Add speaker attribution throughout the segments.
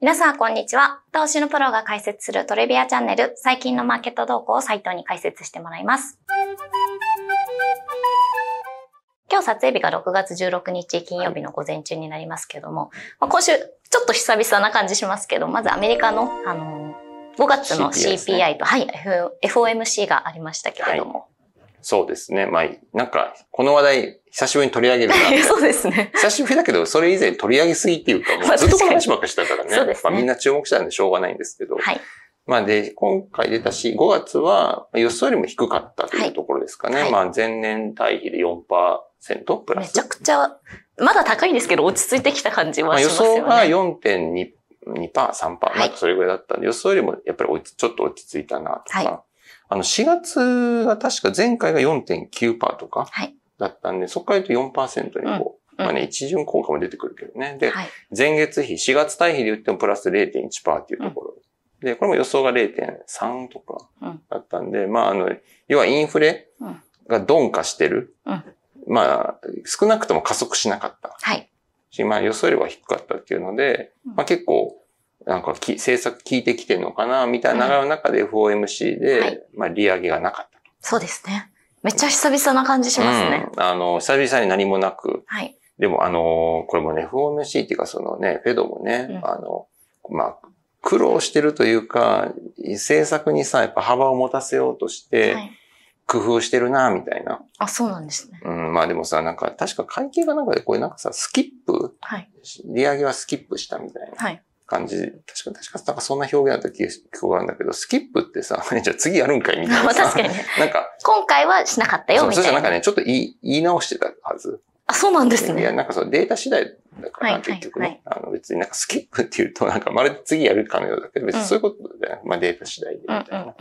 Speaker 1: 皆さん、こんにちは。投資のプロが解説するトレビアチャンネル、最近のマーケット動向をサイトに解説してもらいます。今日撮影日が6月16日金曜日の午前中になりますけども、まあ今週ちょっと久々な感じしますけど、まずアメリカの、あの5月の
Speaker 2: CPI ですね
Speaker 1: はい、FOMC がありましたけれども。
Speaker 2: そうですね。まあ、なんか、この話題、久しぶりに取り上げるな。
Speaker 1: そうですね。
Speaker 2: 久しぶりだけど、それ以前取り上げすぎっていうか、も
Speaker 1: まあ
Speaker 2: うずっとこの話ばっかりしたからね。
Speaker 1: そうですね
Speaker 2: まあみんな注目したんでしょうがないんですけど。
Speaker 1: はい。
Speaker 2: まあで、今回出たし、5月は予想よりも低かったというところですかね。
Speaker 1: はい
Speaker 2: まあ前年対比で4%プラス。
Speaker 1: めちゃくちゃ、まだ高いですけど、落ち着いてきた感じ
Speaker 2: まあ予
Speaker 1: はしますよね。
Speaker 2: 想が4.2%、2%、3%、
Speaker 1: はい
Speaker 2: なんかそれぐらいだったんで、予想よりもやっぱりちょっと落ち着いたなとか。
Speaker 1: はい
Speaker 2: あの、4月が確か前回が4.9%とか
Speaker 1: はい。
Speaker 2: だったんで、そこから言うと4%にこう、
Speaker 1: うん
Speaker 2: まあね、一巡効果も出てくるけどね。で、
Speaker 1: はい。
Speaker 2: 前月比、4月対比で言ってもプラス0.1%っていうところ。で、これも予想が0.3とか
Speaker 1: うん
Speaker 2: だったんで、まああの、要はインフレ
Speaker 1: うん
Speaker 2: が鈍化してる。
Speaker 1: うん
Speaker 2: まあ、少なくとも加速しなかった
Speaker 1: はい。
Speaker 2: し、まあ予想よりは低かったっていうので、
Speaker 1: うん
Speaker 2: まあ結構、なんかき政策効いてきてるのかな、みたいな流れの中で FOMC で、
Speaker 1: はい
Speaker 2: まあ利上げがなかったと。
Speaker 1: そうですね。めっちゃ久々な感じしますね。
Speaker 2: うん。あの、久々に何もなく、
Speaker 1: はい。
Speaker 2: でも、あの、これもね、FOMC っていうか、そのね、フェドもね、
Speaker 1: うん
Speaker 2: あの、まあ、苦労してるというか、政策にさ、やっぱ幅を持たせようとして
Speaker 1: は、い。
Speaker 2: 工夫してるな、みたいな。
Speaker 1: あ、そうなんですね。
Speaker 2: うん、まあでもさ、なんか、確か会計がなんかで、これなんかさ、スキップ
Speaker 1: はい。
Speaker 2: 利上げはスキップしたみたいな
Speaker 1: はい。
Speaker 2: 感じ。確か、確か、なんかそんな表現だった気があるんだけど、スキップってさ、じゃあ次やるんかいみたい
Speaker 1: ま
Speaker 2: な
Speaker 1: 確かにね。
Speaker 2: なんか、
Speaker 1: 今回はしなかったよ、みたいな。
Speaker 2: そしたらなんかね、ちょっと言い、言い直してたはず。
Speaker 1: あ、そうなんです
Speaker 2: いや、
Speaker 1: ね。
Speaker 2: なんかそのデータ次第だから結局ね、
Speaker 1: はい
Speaker 2: あの別になんかスキップっていうと、なんかまるで次やるかのようだけど、別にそういうことじゃない。まあデータ次第でみ
Speaker 1: うん
Speaker 2: たいな。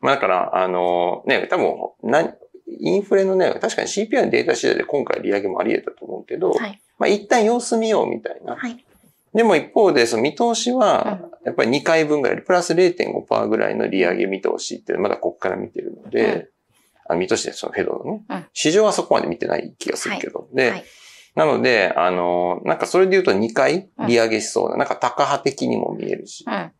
Speaker 2: まあだから、あのね、多分、なインフレのね、確かに CPI のデータ次第で今回利上げもあり得たと思うけど、
Speaker 1: はい。
Speaker 2: まあ一旦様子見ようみたいな。
Speaker 1: はい。
Speaker 2: でも一方で、その見通しは、やっぱり2回分ぐらい、プラス0.5%ぐらいの利上げ見通しってまだここから見てるので、
Speaker 1: うん。
Speaker 2: あ見通しでそのフェドのね、
Speaker 1: うん。
Speaker 2: 市場はそこまで見てない気がするけど、で、
Speaker 1: はい。
Speaker 2: なので、あの、なんかそれで言うと2回利上げしそうな、なんか高派的にも見えるし、
Speaker 1: うん。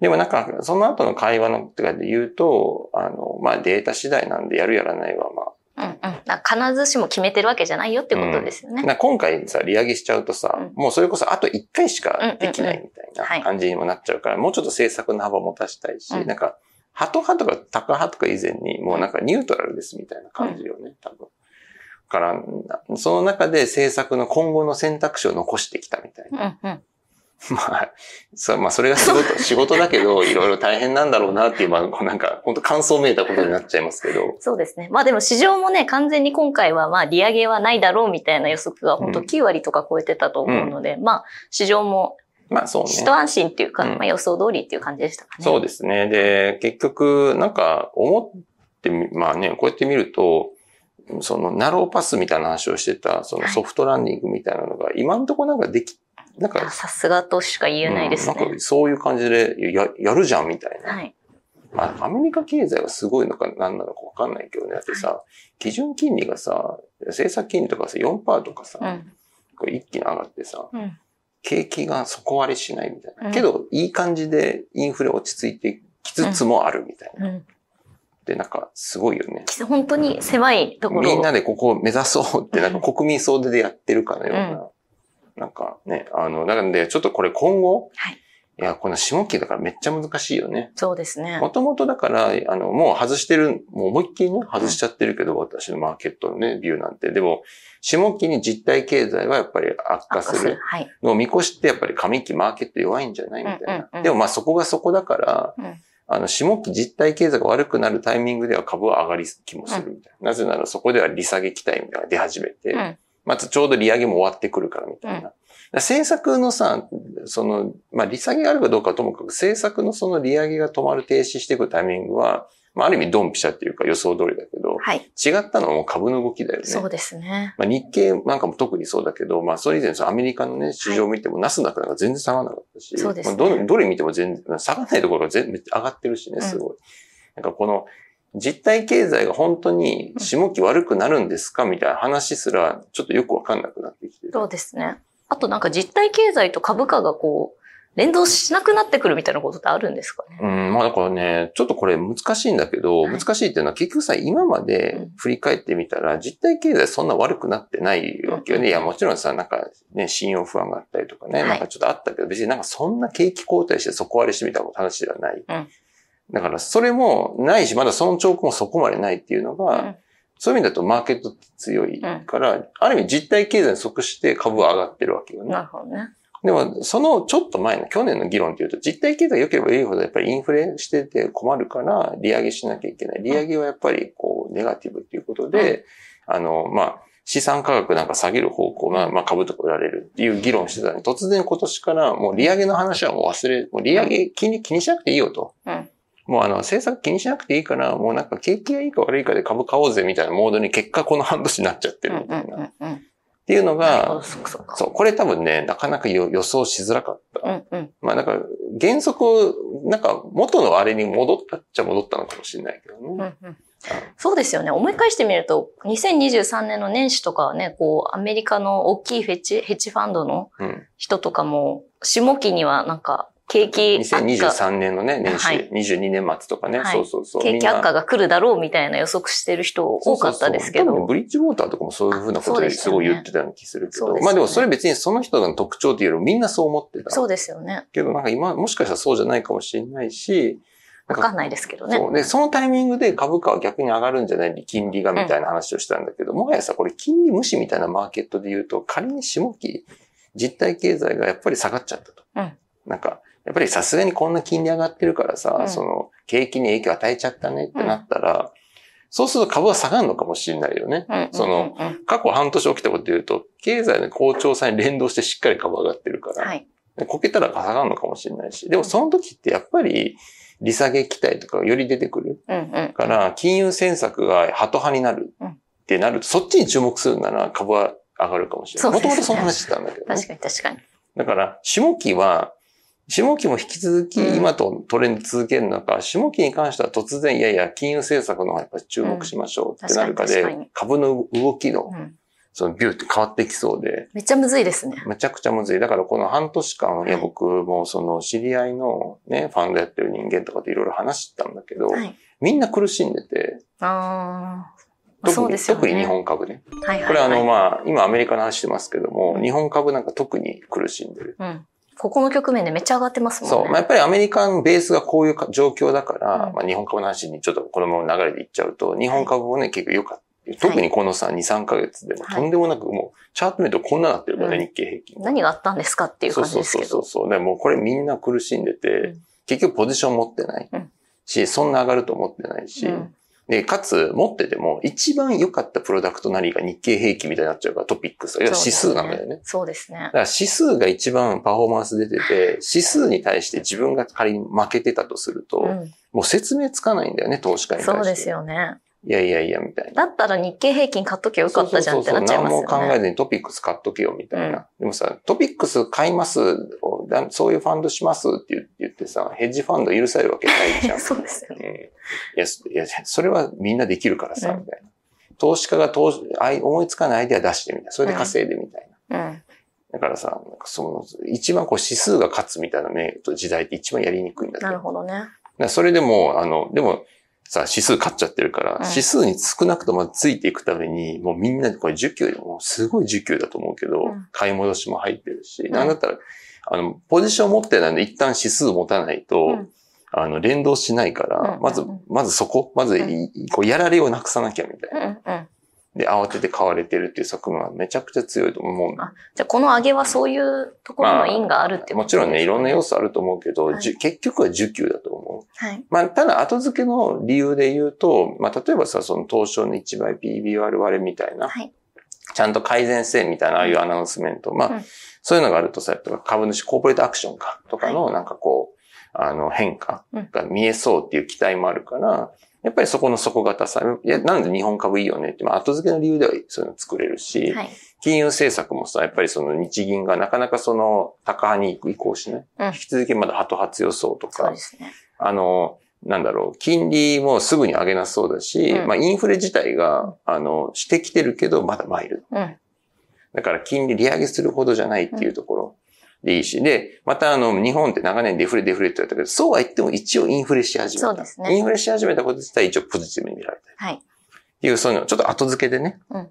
Speaker 2: でもなんかその後の会話のとかで言うと、あの、まあデータ次第なんでやるやらないはまあ、
Speaker 1: うんうん。必ずしも決めてるわけじゃないよってことですよね。
Speaker 2: な今回さ、利上げしちゃうとさ、
Speaker 1: うん
Speaker 2: もうそれこそあと1回しかできないみたいない感じにもなっちゃうから、もうちょっと政策の幅を持たしたいし、
Speaker 1: うん
Speaker 2: なんか、ハト派とかタカ派とか以前に、もうなんかニュートラルですみたいな感じよね、多分。だから、その中で政策の今後の選択肢を残してきたみたいな。
Speaker 1: うんうん。
Speaker 2: まあ、そまあ、それが仕事、仕事だけど、いろいろ大変なんだろうなっていう、まあ、なんか、本当感想めいたことになっちゃいますけど。
Speaker 1: そうですね。まあでも市場もね、完全に今回はまあ利上げはないだろうみたいな予測が本当
Speaker 2: うん
Speaker 1: 9割とか超えてたと思うので、まあ市場も
Speaker 2: まあ、そうね。
Speaker 1: 一安心っていうか、
Speaker 2: うん
Speaker 1: まあ予想通りっていう感じでしたかね。
Speaker 2: そうですね。で、結局、なんか、思ってみ、まあね、こうやって見ると、その、ナローパスみたいな話をしてた、その
Speaker 1: はい
Speaker 2: ソフトランディングみたいなのが、今んとこなんかでき、なんか、
Speaker 1: あさすがとしか言えないですね。
Speaker 2: うんなんかそういう感じでや、やるじゃんみたいな。
Speaker 1: はい。
Speaker 2: まあ、アメリカ経済がすごいのか何なのかわかんないけどね。だってさ、基準金利がさ、政策金利とかさ、4%とかさ、
Speaker 1: うん。
Speaker 2: これ一気に上がってさ、
Speaker 1: うん。
Speaker 2: 景気が底割れしないみたいな。
Speaker 1: うん
Speaker 2: けど、いい感じでインフレ落ち着いてきつつもあるみたいな。
Speaker 1: うん。
Speaker 2: で、なんか、すごいよね。
Speaker 1: 本当に狭いところを。
Speaker 2: みんなでここを目指そうって、なんか国民総出でやってるかのような。なんかね、あの、なので、ちょっとこれ今後、
Speaker 1: はい。
Speaker 2: いや、この下期だからめっちゃ難しいよね。
Speaker 1: そうですね
Speaker 2: も。ともとだから、あの、もう外してる、もう思いっきりね、外しちゃってるけど、私のマーケットのね、ビューなんて。でも、下期に実体経済はやっぱり悪化する
Speaker 1: はい。
Speaker 2: のを見越して、やっぱり上期マーケット弱いんじゃないみたいな。
Speaker 1: うんうんうん
Speaker 2: でもまあそこがそこだから、
Speaker 1: うん
Speaker 2: あの、下期実体経済が悪くなるタイミングでは株は上がり気もするみたいな。なぜならそこでは利下げ期待みたいなのが出始めて、
Speaker 1: うん
Speaker 2: またちょうど利上げも終わってくるからみたいな。政策のさ、その、まあ利下げがあるかどうかはともかく、政策のその利上げが止まる停止していくタイミングは、まあある意味ドンピシャっていうか予想通りだけど、
Speaker 1: はい。
Speaker 2: 違ったのはもう株の動きだよね。
Speaker 1: そうですね。
Speaker 2: まあ、日経なんかも特にそうだけど、まあ、それ以前アメリカのね、市場を見ても、ナスダックなんか全然下がらなかったし、
Speaker 1: そうですね
Speaker 2: まあ、どれどれ見ても全然、下がらないところが全めっちゃ上がってるしね、すごい。なんかこの、実体経済が本当に下期悪くなるんですか？みたいな話すら、ちょっとよくわかんなくなってきてる。
Speaker 1: そうですね。あとなんか実体経済と株価がこう、連動しなくなってくるみたいなことってあるんですかね？
Speaker 2: うん、まあだからね、ちょっとこれ難しいんだけど、
Speaker 1: はい。
Speaker 2: 難しいっていうのは結局さ、今まで振り返ってみたら、実体経済そんな悪くなってないわけよね。
Speaker 1: うん。
Speaker 2: いや、もちろんさ、なんかね、信用不安があったりとかね、
Speaker 1: はい。
Speaker 2: なんかちょっとあったけど、別になんかそんな景気後退して底割れしてみたいな話ではない。
Speaker 1: うん
Speaker 2: だからそれもないし、まだその兆候もそこまでないっていうのが、
Speaker 1: うん
Speaker 2: そういう意味だとマーケットって強いから、ある意味実体経済に即して株は上がってるわけよね。
Speaker 1: なるほどね。
Speaker 2: でも、そのちょっと前の去年の議論っていうと、実体経済が良ければ良いほどやっぱりインフレしてて困るから、利上げしなきゃいけない。利上げはやっぱりこう、ネガティブっていうことで、あの、まあ、資産価格なんか下げる方向が、まあ、株とか売られるっていう議論してたのに、突然今年からもう利上げの話はもう忘れ、もう利上げ気に気にしなくていいよと。
Speaker 1: うん
Speaker 2: もうあの、政策気にしなくていいから、もうなんか景気がいいか悪いかで株買おうぜみたいなモードに結果この半年になっちゃってるみたいな。っ。ていうのが、
Speaker 1: そ
Speaker 2: う、これ多分ね、なかなか予予想しづらかった。まあなんか、原則、なんか元のあれに戻ったっちゃ戻ったのかもしれないけど
Speaker 1: うん
Speaker 2: ね。
Speaker 1: うんそうですよね。思い返してみると、2023年の年始とかはね、こう、アメリカの大きいフェチ、ヘッジファンドの
Speaker 2: うん。
Speaker 1: 人とかも、下期にはなんか、景気悪化、
Speaker 2: 2023年のね、年始、
Speaker 1: はい
Speaker 2: 22年末とかね、
Speaker 1: はい
Speaker 2: そうそうそう。
Speaker 1: 景気悪化
Speaker 2: が
Speaker 1: が来るだろうみたいな予測してる人多かったですけど。
Speaker 2: 多分ねブリッジウォーターとかもそういうふうなこと
Speaker 1: そうで
Speaker 2: すすごい言ってたような気するけど、
Speaker 1: ね
Speaker 2: まあでもそれ別にその人の特徴というよりみんなそう思ってた。
Speaker 1: そうですよね。
Speaker 2: けどなんか今、もしかしたらそうじゃないかもしれないし、
Speaker 1: わかんないですけどね。
Speaker 2: そう。で、そのタイミングで株価は逆に上がるんじゃない金利がみたいな話をしたんだけど、もはやさ、これ金利無視みたいなマーケットで言うと、仮に下期、実体経済がやっぱり下がっちゃったと。
Speaker 1: うん
Speaker 2: なんか、やっぱりさすがにこんな金利上がってるからさ、
Speaker 1: うん
Speaker 2: その、景気に影響与えちゃったねってなったら、そうすると株は下がるのかもしれないよね。
Speaker 1: うんうんうんうん
Speaker 2: その、過去半年起きたことで言うと、経済の好調さに連動してしっかり株上がってるから、
Speaker 1: はい。
Speaker 2: でこけたら下がるのかもしれないし、でもその時ってやっぱり、利下げ期待とかがより出てくる。
Speaker 1: うんうん。
Speaker 2: から、金融政策がハト派になる
Speaker 1: うん
Speaker 2: ってなると、そっちに注目するなら株は上がるかもしれない。
Speaker 1: そうですね
Speaker 2: もともとその話してたんだけど、ね
Speaker 1: 確。かに確かに。
Speaker 2: だから、下期は、下期も引き続き
Speaker 1: うん
Speaker 2: 今とトレンド続けるのか、下期に関しては突然、いやいや、金融政策の方がやっぱり注目しましょうってなるかで
Speaker 1: うん確か
Speaker 2: 株の動きの、
Speaker 1: うん
Speaker 2: そのビューって変わってきそうで、
Speaker 1: めっちゃむずいですね。
Speaker 2: めちゃくちゃむずい。だからこの半年間、いや
Speaker 1: はい
Speaker 2: 僕もその知り合いのね、ファンドやってる人間とかといろいろ話してたんだけど、
Speaker 1: はい。
Speaker 2: みんな苦しんでて、
Speaker 1: ああ。
Speaker 2: 特に
Speaker 1: ね。
Speaker 2: 特に日。本株で。
Speaker 1: はいはい、はい。
Speaker 2: これあの、まあ、今アメリカの話してますけども、
Speaker 1: うん
Speaker 2: 日本株なんか特に苦しんでる。
Speaker 1: うん。ここの局面でめっちゃ上がってますもんね。
Speaker 2: そう。まあ、やっぱりアメリカのベースがこういうか状況だから、
Speaker 1: うん
Speaker 2: まあ、日本株の話にちょっとこのまま流れでいっちゃうと、日本株もね、結構良かった。特にこのさ、2、3ヶ月でも
Speaker 1: はい
Speaker 2: とんでもなくもう、チャート見るとこんななってるからね、
Speaker 1: うん
Speaker 2: 日経平均。
Speaker 1: 何があったんですかっていう感じですけど。
Speaker 2: そうそうそうそう。でもうこれみんな苦しんでて、
Speaker 1: うん
Speaker 2: 結局ポジション持ってない。
Speaker 1: うん
Speaker 2: し、そんな上がると思ってないし、
Speaker 1: うん
Speaker 2: で、かつ持ってても一番良かったプロダクトなりが日経平均みたいになっちゃうからトピックス。いや指数なんだよね。
Speaker 1: そうですね
Speaker 2: だ。から指数が一番パフォーマンス出てて、指数に対して自分が仮に負けてたとすると、
Speaker 1: うん
Speaker 2: もう説明つかないんだよね、投資家に対して。
Speaker 1: そうです。よね。
Speaker 2: いやいやいや、みたいな。
Speaker 1: だったら日経平均買っときゃよかったじゃんってなっちゃいますよね。
Speaker 2: 何も考えずにトピックス買っとけよ、みたいな。
Speaker 1: うん
Speaker 2: でもさ、トピックス買います、おだそういうファンドしますって言ってさ、ヘッジファンド許されるわけないじゃん。
Speaker 1: そうですよね。
Speaker 2: うんいや、そいや、それはみんなできるからさ、
Speaker 1: うん
Speaker 2: みたいな。投資家が投資あい思いつかないアイデア出してみたいな。それで稼いでみたいな。
Speaker 1: うん。
Speaker 2: だからさ、なんかその、一番こう指数が勝つみたいなね、時代って一番やりにくいんだけ
Speaker 1: な
Speaker 2: ど。
Speaker 1: るほどね。
Speaker 2: それでも、あの、でも、さ、指数勝っちゃってるから、
Speaker 1: うん。
Speaker 2: 指数に少なくともついていくために、もうみんなでこれ需給でもうすごい需給だと思うけど、
Speaker 1: うん。
Speaker 2: 買い戻しも入ってるし、
Speaker 1: ん。
Speaker 2: なんだったら、あの、ポジション持ってないので一旦指数持たないと、
Speaker 1: うん。
Speaker 2: あの、連動しないから、
Speaker 1: うん。
Speaker 2: まず
Speaker 1: うん。うん、
Speaker 2: まずそこ、まずい、こう、やられをなくさなきゃみたいうな。で、慌てて買われてるっていう側面はめちゃくちゃ強いと思う
Speaker 1: あ、じゃあこの上げはそういうところの因があるってこと
Speaker 2: もちろんね、いろんな要
Speaker 1: 素。
Speaker 2: 素あると思うけど、
Speaker 1: はい
Speaker 2: 結局は需給だと思う。
Speaker 1: はい。
Speaker 2: まあ、ただ後付けの理由で言うと、まあ、例えばさ、その東証の1倍 PBR 割れみたいな、
Speaker 1: はい。
Speaker 2: ちゃんと改善せんみたいな、ああいうアナウンスメント。まあ、
Speaker 1: うん
Speaker 2: そういうのがあるとさ、株主コーポレートアクションか、とかの、なんかこう、あの、変化が見えそうっていう期待もあるから、やっぱりそこの底堅さ、いや、なんで日本株いいよね？って、まあ、後付けの理由ではそういうの作れるし、
Speaker 1: はい。
Speaker 2: 金融政策もさ、やっぱりその日銀がなかなかその高派に移行しない？
Speaker 1: うん
Speaker 2: 引き続きまだハト派強そうとか
Speaker 1: ね。
Speaker 2: あの、なんだろう、金利もすぐに上げなそうだし、
Speaker 1: うん
Speaker 2: まあインフレ自体が、あの、してきてるけど、まだマイルド。
Speaker 1: うん。
Speaker 2: だから金利利上げするほどじゃないっていうところ。でいいし。で、またあの、日本って長年デフレデフレって言われたけど、そうは言っても一応インフレし始めた。
Speaker 1: そうですね
Speaker 2: インフレし始めたこと自体一応ポジティブに見られた。
Speaker 1: はい。
Speaker 2: っていう、そういうの、ちょっと後付けでね。
Speaker 1: うん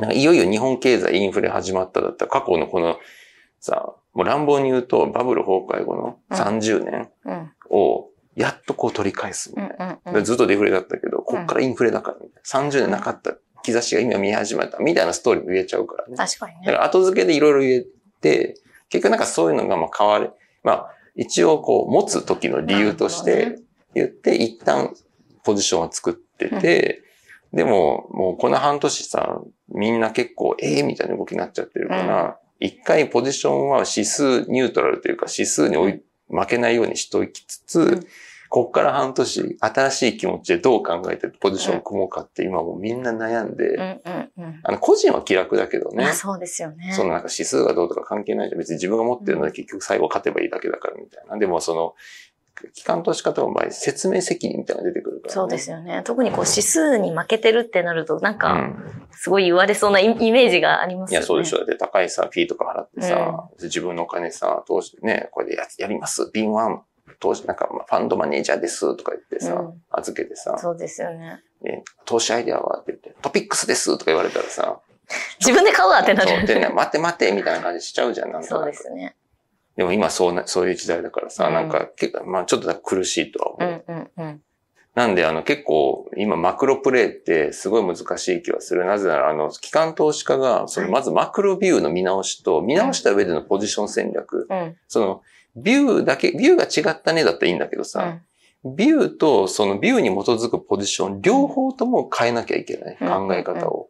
Speaker 2: なんかいよいよ日本経済インフレ始まっただったら、過去のこの、さ、もう乱暴に言うと、バブル崩壊後の30年
Speaker 1: うん。
Speaker 2: を、やっとこう取り返すみたいな。
Speaker 1: うんうんうん。
Speaker 2: ずっとデフレだったけど、こっからインフレだからみたいな。30年なかった兆しが今見え始めたみたいなストーリーも言えちゃうからね。
Speaker 1: 確かにね。
Speaker 2: だから後付けでいろいろ言えて、結局なんかそういうのがまあ変わる。まあ、一応こう持つ時の理由として言って、一旦ポジションを作ってて、でももうこの半年さ、みんな結構ええみたいな動きになっちゃってるから、一回ポジションは指数ニュートラルというか指数に追い負けないようにしときつつ、
Speaker 1: うん
Speaker 2: こっから半年、新しい気持ちでどう考えてポジションを組もうかって今もうみんな悩んで、
Speaker 1: うんうんうん。
Speaker 2: あの、個人は気楽だけどね
Speaker 1: まあ。そうですよね。
Speaker 2: そのなんか指数がどうとか関係ないじゃん。別に自分が持ってるので結局最後勝てばいいだけだからみたいな。でもその、機関投資家との場合、説明責任みたいなのが出てくるから、ね。
Speaker 1: そうですよね。特にこう指数に負けてるってなると、なん
Speaker 2: う
Speaker 1: か、
Speaker 2: ん。
Speaker 1: すごい言われそうなイイメージがありますよね。
Speaker 2: いや、そうでしょ。で、高いさ、フィーとか払ってさ、自分のお金さ、投資ね、これでややります。敏腕投資、なんか、まあファンドマネージャーですとか言ってさ、
Speaker 1: うん
Speaker 2: 預けてさ、
Speaker 1: そうですよね。
Speaker 2: ね投資アイデアはって言って、トピックスですとか言われたらさ、
Speaker 1: 自分で買うわってな
Speaker 2: そう、でね、
Speaker 1: る。
Speaker 2: 待て待てみたいな感じしちゃうじゃん、なんか。
Speaker 1: そうですね。
Speaker 2: でも今そうな、そういう時代だからさ、
Speaker 1: うん
Speaker 2: なんか、結構、まあちょっと苦しいとは思う。
Speaker 1: うんうんうん。
Speaker 2: なんで、あの、結構、今、マクロプレイってすごい難しい気はする。なぜなら、あの、機関投資家が、その、
Speaker 1: はい
Speaker 2: まずマクロビューの見直しと、見直した上でのポジション戦略。
Speaker 1: うん。
Speaker 2: その、ビューだけ、ビューが違ったねだったらいいんだけど
Speaker 1: う
Speaker 2: さ、
Speaker 1: ん。
Speaker 2: ビューとそのビューに基づくポジション、両方とも変えなきゃいけない。
Speaker 1: うん
Speaker 2: 考え方を。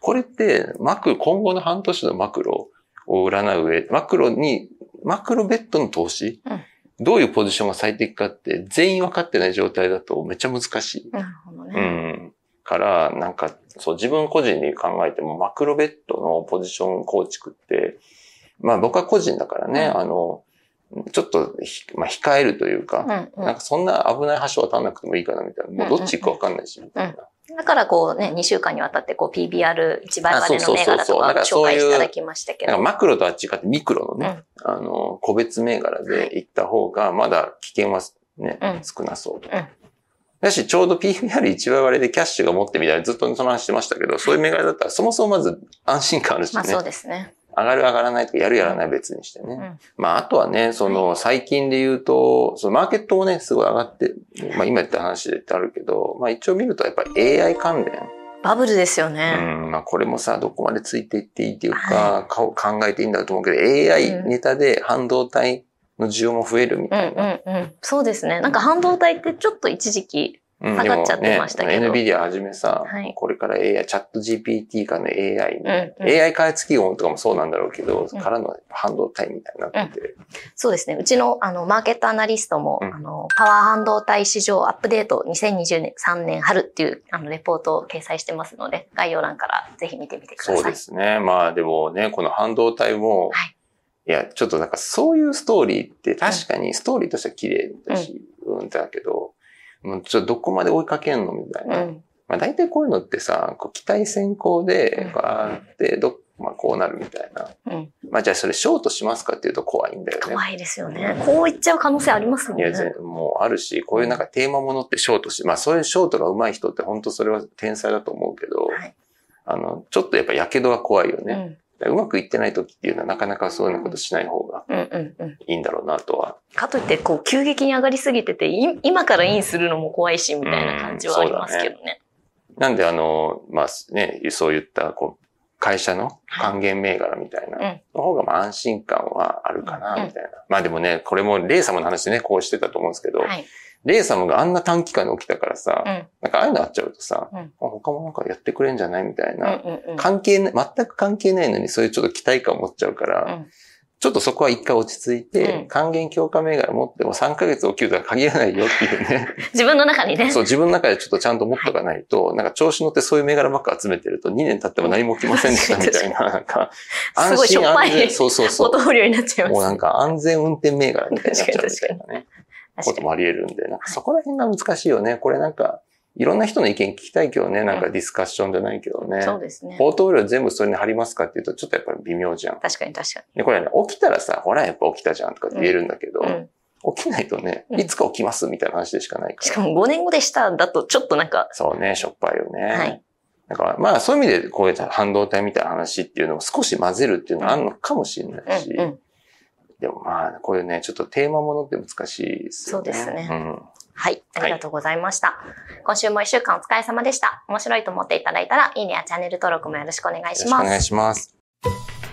Speaker 2: これって、マクロ、今後の半年のマクロを占う上、マクロに、マクロベッドの投資、
Speaker 1: うん
Speaker 2: どういうポジションが最適かって全員分かってない状態だとめっちゃ難しい。
Speaker 1: なるほど
Speaker 2: う
Speaker 1: ね。
Speaker 2: ん。から、なんか、そう、自分個人で考えても、マクロベッドのポジション構築って、まあ僕は個人だからね、
Speaker 1: うん
Speaker 2: あの、ちょっとひ、まあ控えるというか、
Speaker 1: うんう
Speaker 2: なんかそんな危ない橋渡らなくてもいいかなみたいな。もうどっち行くかわかんないし、みたいな。
Speaker 1: ん。だからこうね、2週間にわたってこう PBR1 倍までの銘柄とか紹介していただきましたけど。
Speaker 2: なんかマクロとは違ってミクロのね、あの、個別銘柄で行った方が、まだ危険はね、
Speaker 1: うん
Speaker 2: 少なそうと。
Speaker 1: うん
Speaker 2: だし、ちょうど PBR1 倍割れでキャッシュが持ってみたいなずっとその話してましたけど、そういう銘柄だったらそもそもまず安心感あるしね。
Speaker 1: まあそうですね。
Speaker 2: 上がる上がらないとかやるやらない別にしてね。
Speaker 1: うん
Speaker 2: まああとはね、その最近で言うと、そのマーケットもね、すごい上がって、まあ今言った話でってあるけど、まあ一応見るとやっぱり AI 関連。
Speaker 1: バブルですよ
Speaker 2: う
Speaker 1: ね。
Speaker 2: ん、まあこれもさ、どこまでついていっていいっていうか、
Speaker 1: は
Speaker 2: か考えていいんだと思うけど、AI ネタで半導体の需要も増えるみ
Speaker 1: うん
Speaker 2: たいな。
Speaker 1: うんうん。そうですね。なんか半導体ってちょっと一時期、
Speaker 2: うん
Speaker 1: 下がっちゃってましたけど。
Speaker 2: でもね、NVIDIA はじめさ、
Speaker 1: はい。
Speaker 2: これから AI、チャット GPT からの AI
Speaker 1: うんうん。
Speaker 2: AI 開発企業とかもそうなんだろうけど、
Speaker 1: うん。
Speaker 2: からの半導体みたいになってて。
Speaker 1: そうですね。うちの、あの、マーケットアナリストも、
Speaker 2: うん。
Speaker 1: あの、パワー半導体市場アップデート2023年春っていう、あの、レポートを掲載してますので、概要欄からぜひ見てみてください。
Speaker 2: そうですね。まあでもね、この半導体も、
Speaker 1: はい。
Speaker 2: いや、ちょっとなんかそういうストーリーって確かにストーリーとしては綺麗だし、うん、だけど、もうちょっとどこまで追いかけんのみたいな。
Speaker 1: うん。
Speaker 2: まあ大体こういうのってさ、こう期待先行で
Speaker 1: う、ん
Speaker 2: バーって、ど、まあこうなるみたいな。
Speaker 1: うん。
Speaker 2: まあじゃあそれショートしますかっていうと怖いんだよね。
Speaker 1: 怖いですよね。こう言っちゃう可能性ありますもんね。
Speaker 2: いや、ぜもうあるし、こういうなんかテーマものってショートし、まあそういうショートが上手い人って本当それは天才だと思うけど、
Speaker 1: はい
Speaker 2: あの、ちょっとやっぱ火傷が怖いよね。
Speaker 1: うん。
Speaker 2: うまくいってない時っていうのはなかなかそういうことしない方が
Speaker 1: うんうんうん。
Speaker 2: いいんだろうなとは。
Speaker 1: かといって、こう、急激に上がりすぎてて、い今からインするのも怖いし、みたいな感じはありますけどね。
Speaker 2: なんであの、まあね、そういったこう、会社の還元銘柄みたいな
Speaker 1: うん
Speaker 2: の方がまあ安心感はあるかな、
Speaker 1: うん
Speaker 2: みたいな。まあでもね、これもレイサムの話でね、こうしてたと思うんですけど、
Speaker 1: はい。
Speaker 2: レイサムがあんな短期間で起きたからさ、
Speaker 1: うん。
Speaker 2: なんかああいうのあっちゃうとさ、
Speaker 1: うん
Speaker 2: あ他もなんかやってくれんじゃないみたい
Speaker 1: うん
Speaker 2: な、
Speaker 1: うんうん。
Speaker 2: 関係ない、全く関係ないのにそういうちょっと期待感を持っちゃうから、
Speaker 1: うん
Speaker 2: ちょっとそこは一回落ち着いて、
Speaker 1: うん
Speaker 2: 還元強化銘柄持っても3ヶ月起きるとは限らないよっていうね。
Speaker 1: 自分の中にね。
Speaker 2: そう、自分の中でちょっとちゃんと持っとかないと、なんか調子乗ってそういう銘柄ばっか集めてると2年経っても何も起きませんでしたみたいな、なんか、
Speaker 1: すごいしょっぱい
Speaker 2: 安全、そうそうそう。
Speaker 1: ポートフォリオになっちゃいます。
Speaker 2: もうなんか安全運転銘柄みたいになっちゃうみたいなね、こ。ともあり得るんで、なんかそこら辺が難しいよね。これなんか、いろんな人の意見聞きたいけどね、なんかディスカッションじゃないけどね。
Speaker 1: そうですね。
Speaker 2: ポートフォリオ全部それに貼りますかっていうと、ちょっとやっぱり微妙じゃん。
Speaker 1: 確かに確か
Speaker 2: で、これね、起きたらさ、ほら、やっぱ起きたじゃんとか言えるんだけど、
Speaker 1: に。うん。
Speaker 2: 起きないとね、
Speaker 1: うん
Speaker 2: いつか起きますみたいな話でしかないから。
Speaker 1: しかも5年後でしただとちょっとなんか、
Speaker 2: そうね、しょっぱいよね。
Speaker 1: はい
Speaker 2: だから、まあそういう意味で、こういう半導体みたいな話っていうのを少し混ぜるっていうのはあるのかもしれないし、
Speaker 1: うんうん。
Speaker 2: でもまあ、こういうね、ちょっとテーマものって難しいですよね。
Speaker 1: そうですね
Speaker 2: うん。
Speaker 1: はい。ありがとうございました。今週も一週間お疲れ様でした。面白いと思っていただいたら、いいねやチャンネル登録もよろしくお願いします
Speaker 2: よろしくお願い。します。